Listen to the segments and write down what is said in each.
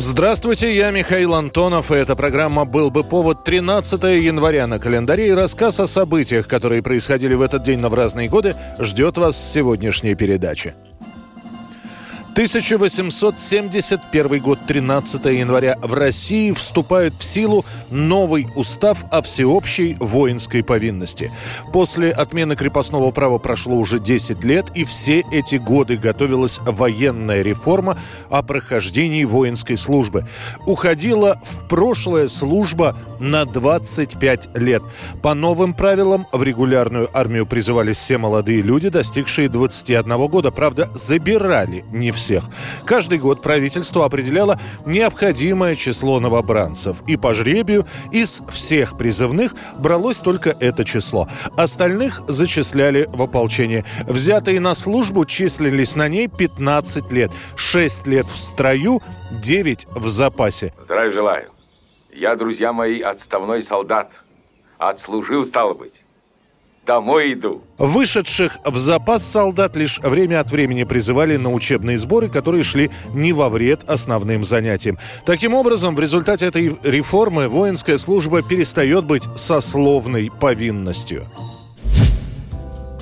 Здравствуйте, я Михаил Антонов, и эта программа «Был бы повод» 13 января на календаре, и рассказ о событиях, которые происходили в этот день, но в разные годы, ждет вас в сегодняшней передаче. 1871 год, 13 января. В России вступает в силу новый устав о всеобщей воинской повинности. После отмены крепостного права прошло уже 10 лет, и все эти годы готовилась военная реформа о прохождении воинской службы. Уходила в прошлое служба на 25 лет. По новым правилам в регулярную армию призывались все молодые люди, достигшие 21 года. Правда, забирали не все всех. Каждый год правительство определяло необходимое число новобранцев. И по жребию из всех призывных бралось только это число. Остальных зачисляли в ополчение. Взятые на службу числились на ней 15 лет. 6 лет в строю, 9 в запасе. Здравия желаю. Я, друзья мои, отставной солдат. Отслужил, стало быть домой иду. Вышедших в запас солдат лишь время от времени призывали на учебные сборы, которые шли не во вред основным занятиям. Таким образом, в результате этой реформы воинская служба перестает быть сословной повинностью.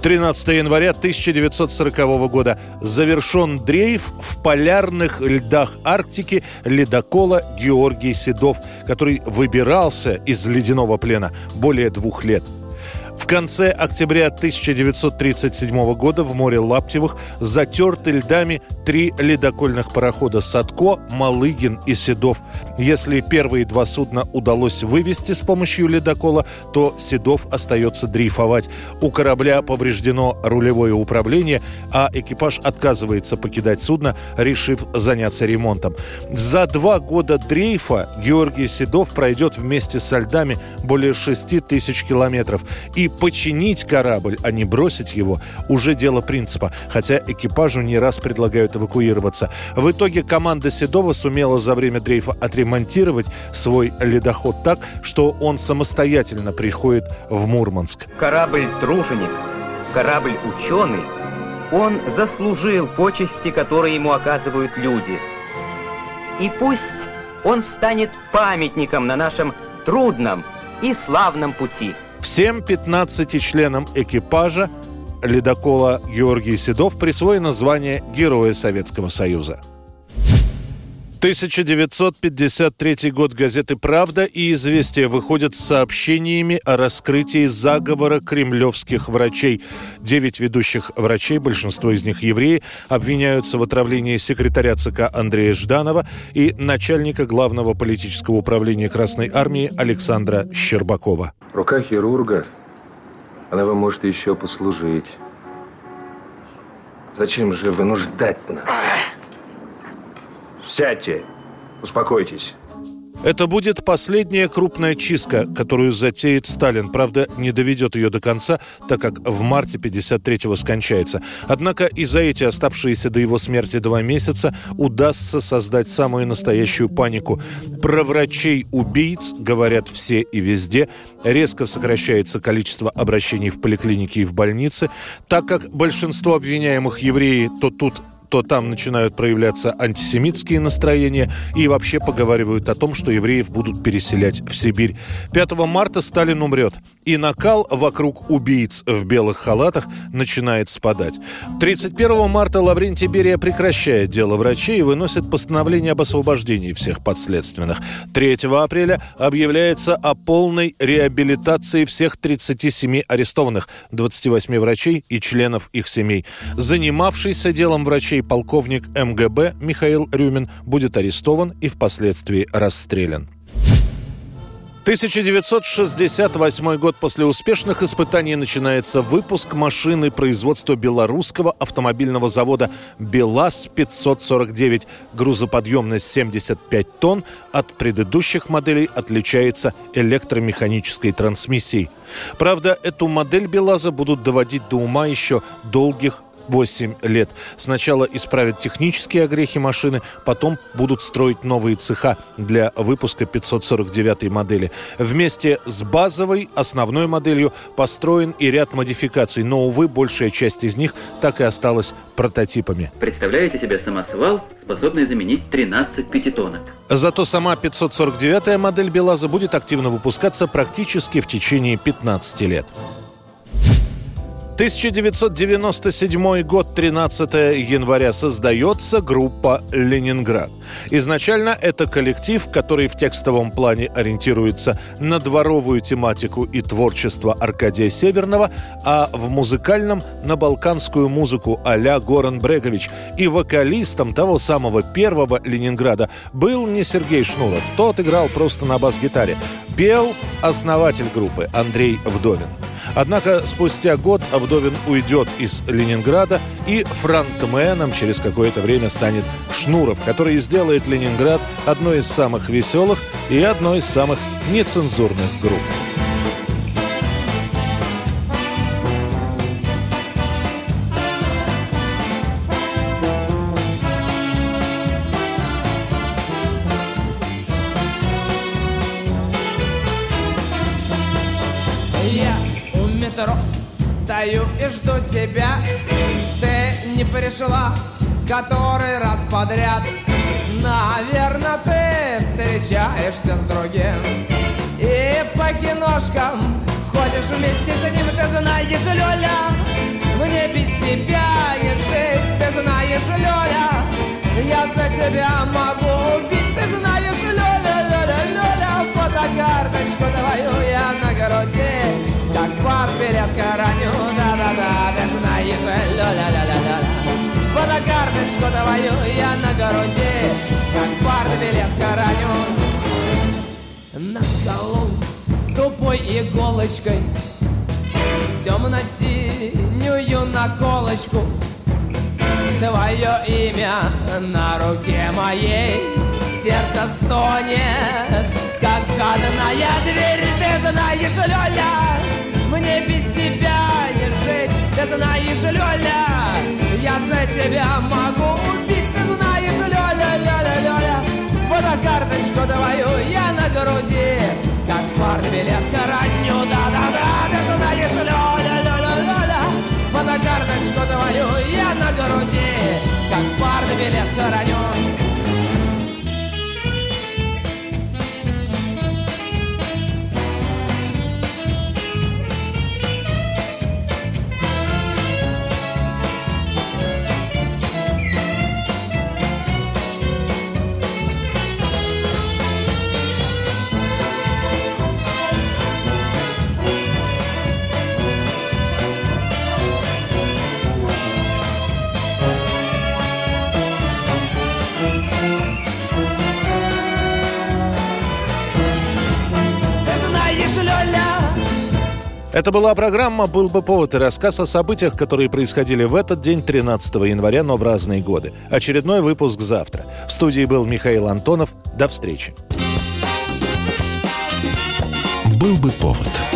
13 января 1940 года завершен дрейф в полярных льдах Арктики ледокола Георгий Седов, который выбирался из ледяного плена более двух лет. В конце октября 1937 года в море Лаптевых затерты льдами три ледокольных парохода «Садко», «Малыгин» и «Седов». Если первые два судна удалось вывести с помощью ледокола, то «Седов» остается дрейфовать. У корабля повреждено рулевое управление, а экипаж отказывается покидать судно, решив заняться ремонтом. За два года дрейфа Георгий Седов пройдет вместе со льдами более 6 тысяч километров и починить корабль, а не бросить его, уже дело принципа, хотя экипажу не раз предлагают эвакуироваться. В итоге команда Седова сумела за время дрейфа отремонтировать свой ледоход так, что он самостоятельно приходит в Мурманск. Корабль «Труженик», корабль «Ученый», он заслужил почести, которые ему оказывают люди. И пусть он станет памятником на нашем трудном и славном пути – Всем 15 членам экипажа ледокола Георгий Седов присвоено звание Героя Советского Союза. 1953 год газеты «Правда» и «Известия» выходят с сообщениями о раскрытии заговора кремлевских врачей. Девять ведущих врачей, большинство из них евреи, обвиняются в отравлении секретаря ЦК Андрея Жданова и начальника главного политического управления Красной Армии Александра Щербакова. Рука хирурга, она вам может еще послужить. Зачем же вынуждать нас? Сядьте, успокойтесь. Это будет последняя крупная чистка, которую затеет Сталин. Правда, не доведет ее до конца, так как в марте 53-го скончается. Однако и за эти оставшиеся до его смерти два месяца удастся создать самую настоящую панику. Про врачей-убийц говорят все и везде. Резко сокращается количество обращений в поликлинике и в больнице. Так как большинство обвиняемых евреи, то тут то там начинают проявляться антисемитские настроения и вообще поговаривают о том, что евреев будут переселять в Сибирь. 5 марта Сталин умрет, и накал вокруг убийц в белых халатах начинает спадать. 31 марта Лаврентий Берия прекращает дело врачей и выносит постановление об освобождении всех подследственных. 3 апреля объявляется о полной реабилитации всех 37 арестованных, 28 врачей и членов их семей. Занимавшийся делом врачей случае полковник МГБ Михаил Рюмин будет арестован и впоследствии расстрелян. 1968 год после успешных испытаний начинается выпуск машины производства белорусского автомобильного завода БелАЗ-549. Грузоподъемность 75 тонн. От предыдущих моделей отличается электромеханической трансмиссией. Правда, эту модель БелАЗа будут доводить до ума еще долгих 8 лет. Сначала исправят технические огрехи машины, потом будут строить новые цеха для выпуска 549 модели. Вместе с базовой, основной моделью построен и ряд модификаций, но, увы, большая часть из них так и осталась прототипами. Представляете себе самосвал, способный заменить 13 пятитонок? Зато сама 549-я модель БелАЗа будет активно выпускаться практически в течение 15 лет. 1997 год, 13 января, создается группа «Ленинград». Изначально это коллектив, который в текстовом плане ориентируется на дворовую тематику и творчество Аркадия Северного, а в музыкальном – на балканскую музыку а-ля Горан Брегович. И вокалистом того самого первого «Ленинграда» был не Сергей Шнуров, тот играл просто на бас-гитаре. Пел основатель группы Андрей Вдовин. Однако спустя год Авдовин уйдет из Ленинграда и фронтменом через какое-то время станет Шнуров, который сделает Ленинград одной из самых веселых и одной из самых нецензурных групп. И жду тебя Ты не пришла который раз подряд. Наверное, ты встречаешься с другим. И по киношкам ходишь вместе с ним Ты знаешь, Лёля, мне без тебя не жить. Ты знаешь, Лёля, я за тебя могу убить. Ты знаешь, Лёля, Лёля, Лёля Фотокарточку твою я на груди Как партбилет хороню Да-да-да, ты знаешь, Лёля-ля-ля-ля Фотокарточку твою я на груди Как партбилет хороню Наколол тупой иголочкой Темно-синюю наколочку Твое имя на руке моей Сердце стонет, как входная дверь Ты знаешь, Лёля, мне без тебя Ты знаешь, Лёля, я за тебя могу убить. Ты знаешь, Лёля, Лёля, Лёля Фотокарточку твою я на груди. Как партбилет хороню, да-да-да. Ты знаешь, Лёля, Лёля, Лёля Фотокарточку твою я на груди. Как партбилет хороню Это была программа «Был бы повод» и рассказ о событиях, которые происходили в этот день, 13 января, но в разные годы. Очередной выпуск завтра. В студии был Михаил Антонов. До встречи. «Был бы повод»